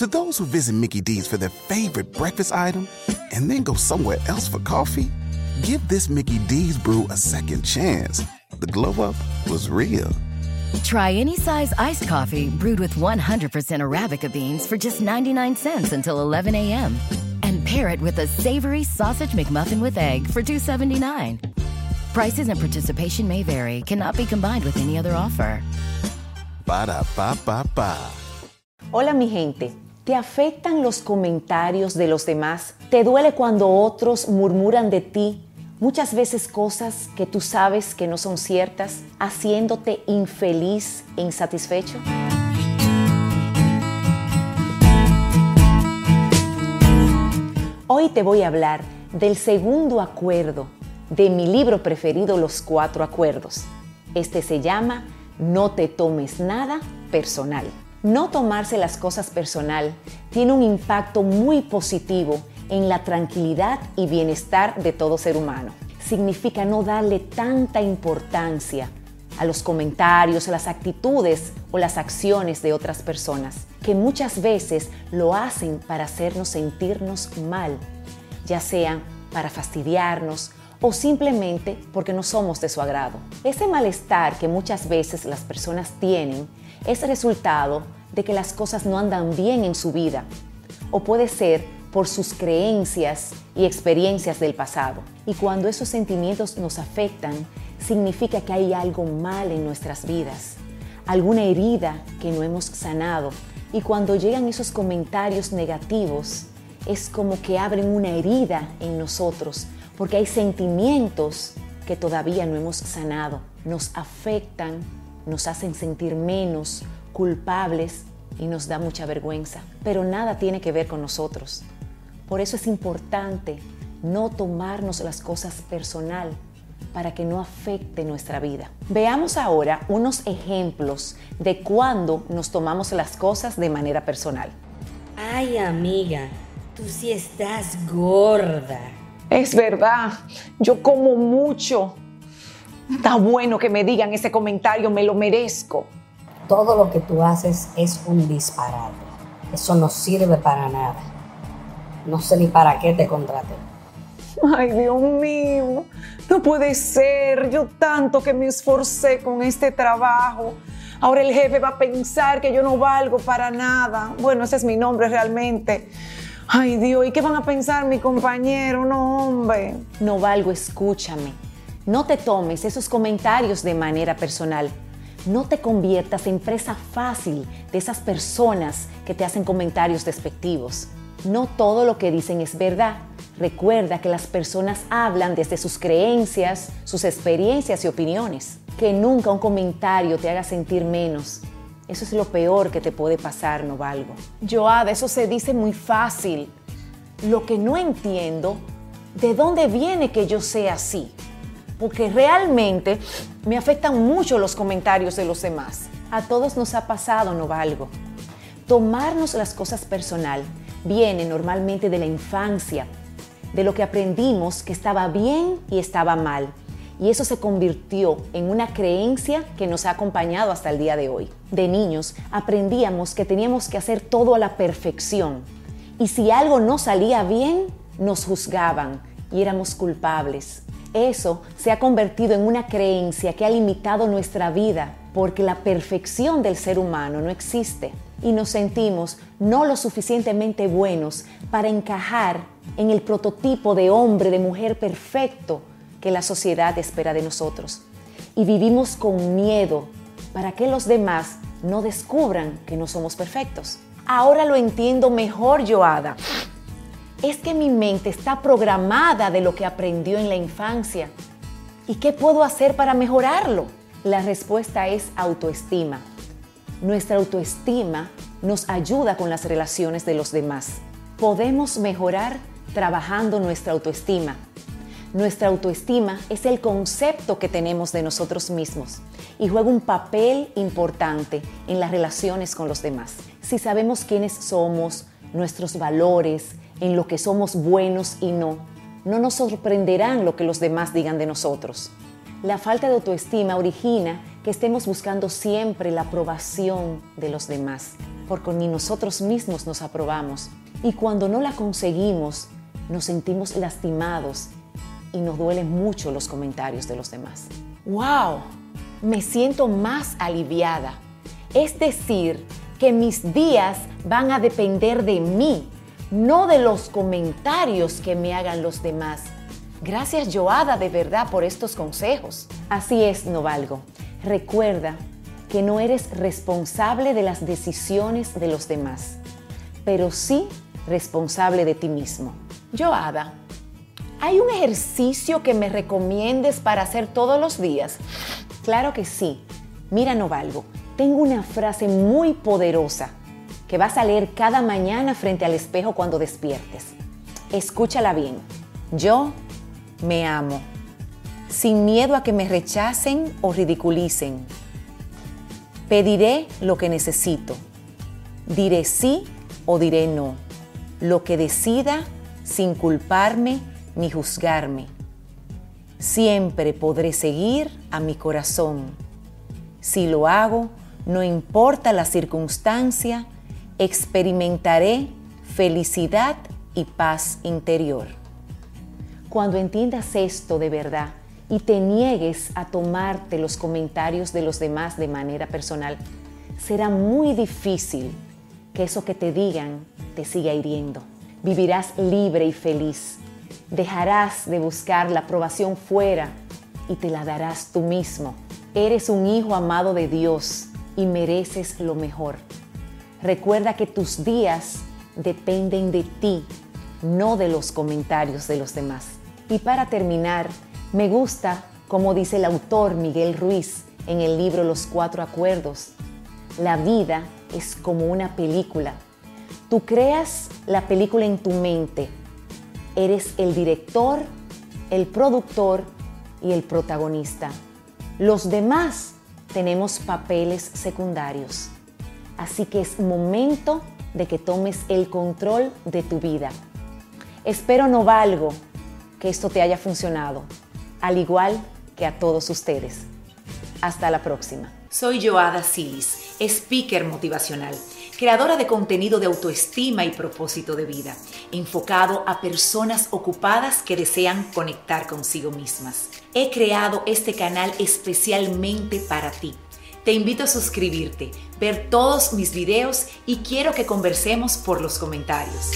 To those who visit Mickey D's for their favorite breakfast item and then go somewhere else for coffee, give this Mickey D's brew a second chance. The glow up was real. Try any size iced coffee brewed with 100% Arabica beans for just 99 cents until 11 a.m. And pair it with a savory sausage McMuffin with egg for 2.79. Prices and participation may vary, cannot be combined with any other offer. Ba da ba ba ba. Hola mi gente, ¿te afectan los comentarios de los demás? ¿Te duele cuando otros murmuran de ti? Muchas veces cosas que tú sabes que no son ciertas, haciéndote infeliz e insatisfecho. Hoy te voy a hablar del segundo acuerdo de mi libro preferido, Los Cuatro Acuerdos. Este se llama No te tomes nada personal. No tomarse las cosas personal tiene un impacto muy positivo en la tranquilidad y bienestar de todo ser humano. Significa no darle tanta importancia a los comentarios, a las actitudes o las acciones de otras personas, que muchas veces lo hacen para hacernos sentirnos mal, ya sea para fastidiarnos o simplemente porque no somos de su agrado. Ese malestar que muchas veces las personas tienen es resultado de que las cosas no andan bien en su vida o puede ser por sus creencias y experiencias del pasado. Y cuando esos sentimientos nos afectan, significa que hay algo mal en nuestras vidas, alguna herida que no hemos sanado. Y cuando llegan esos comentarios negativos, es como que abren una herida en nosotros, porque hay sentimientos que todavía no hemos sanado, nos afectan, nos hacen sentir menos, culpables y nos da mucha vergüenza. Pero nada tiene que ver con nosotros. Por eso es importante no tomarnos las cosas personal para que no afecte nuestra vida. Veamos ahora unos ejemplos de cuando nos tomamos las cosas de manera personal. Ay, amiga, tú sí estás gorda. Es verdad, yo como mucho. Está bueno que me digan ese comentario, me lo merezco. Todo lo que tú haces es un disparate. Eso no sirve para nada. No sé ni para qué te contraté. Ay, Dios mío, no puede ser. Yo tanto que me esforcé con este trabajo. Ahora el jefe va a pensar que yo no valgo para nada. Bueno, ese es mi nombre realmente. Ay, Dios, ¿y qué van a pensar mi compañero? No, hombre. No valgo, escúchame. No te tomes esos comentarios de manera personal. No te conviertas en presa fácil de esas personas que te hacen comentarios despectivos. No todo lo que dicen es verdad. Recuerda que las personas hablan desde sus creencias, sus experiencias y opiniones. Que nunca un comentario te haga sentir menos. Eso es lo peor que te puede pasar, no valgo. Joada, eso se dice muy fácil. Lo que no entiendo, ¿de dónde viene que yo sea así? Porque realmente me afectan mucho los comentarios de los demás. A todos nos ha pasado, no valgo. Tomarnos las cosas personal viene normalmente de la infancia, de lo que aprendimos que estaba bien y estaba mal. Y eso se convirtió en una creencia que nos ha acompañado hasta el día de hoy. De niños aprendíamos que teníamos que hacer todo a la perfección. Y si algo no salía bien, nos juzgaban y éramos culpables. Eso se ha convertido en una creencia que ha limitado nuestra vida porque la perfección del ser humano no existe y nos sentimos no lo suficientemente buenos para encajar en el prototipo de hombre, de mujer perfecto que la sociedad espera de nosotros. Y vivimos con miedo para que los demás no descubran que no somos perfectos. Ahora lo entiendo mejor, Joada. Es que mi mente está programada de lo que aprendió en la infancia. ¿Y qué puedo hacer para mejorarlo? La respuesta es autoestima. Nuestra autoestima nos ayuda con las relaciones de los demás. Podemos mejorar trabajando nuestra autoestima. Nuestra autoestima es el concepto que tenemos de nosotros mismos y juega un papel importante en las relaciones con los demás. Si sabemos quiénes somos, nuestros valores, en lo que somos buenos y no, no nos sorprenderán lo que los demás digan de nosotros. La falta de autoestima origina que estemos buscando siempre la aprobación de los demás. porque ni nosotros mismos nos aprobamos. Y cuando no la conseguimos, nos sentimos lastimados y nos duelen mucho los comentarios de los demás. ¡Wow! Me siento más aliviada. Es decir, que mis días van a depender de mí, no de los comentarios que me hagan los demás. Gracias, Joada, de verdad, por estos consejos. Así es, Novalgo. Recuerda que no eres responsable de las decisiones de los demás, pero sí responsable de ti mismo. Joada, ¿hay un ejercicio que me recomiendes para hacer todos los días? Claro que sí. Mira, Novalgo, tengo una frase muy poderosa que vas a leer cada mañana frente al espejo cuando despiertes. Escúchala bien. Yo me amo, sin miedo a que me rechacen o ridiculicen. Pediré lo que necesito. Diré sí o diré no. Lo que decida sin culparme ni juzgarme. Siempre podré seguir a mi corazón. Si lo hago, no importa la circunstancia, experimentaré felicidad y paz interior. Cuando entiendas esto de verdad y te niegues a tomarte los comentarios de los demás de manera personal, será muy difícil que eso que te digan te siga hiriendo. Vivirás libre y feliz. Dejarás de buscar la aprobación fuera y te la darás tú mismo. Eres un hijo amado de Dios y mereces lo mejor. Recuerda que tus días dependen de ti, no de los comentarios de los demás. Y para terminar, me gusta como dice el autor Miguel Ruiz en el libro Los Cuatro Acuerdos. La vida es como una película. Tú creas la película en tu mente. Eres el director, el productor y el protagonista. Los demás tenemos papeles secundarios. Así que es momento de que tomes el control de tu vida. Espero no valgo que esto te haya funcionado, al igual que a todos ustedes. Hasta la próxima. Soy Joada Silis, speaker motivacional, creadora de contenido de autoestima y propósito de vida, enfocado a personas ocupadas que desean conectar consigo mismas. He creado este canal especialmente para ti. Te invito a suscribirte, ver todos mis videos y quiero que conversemos por los comentarios.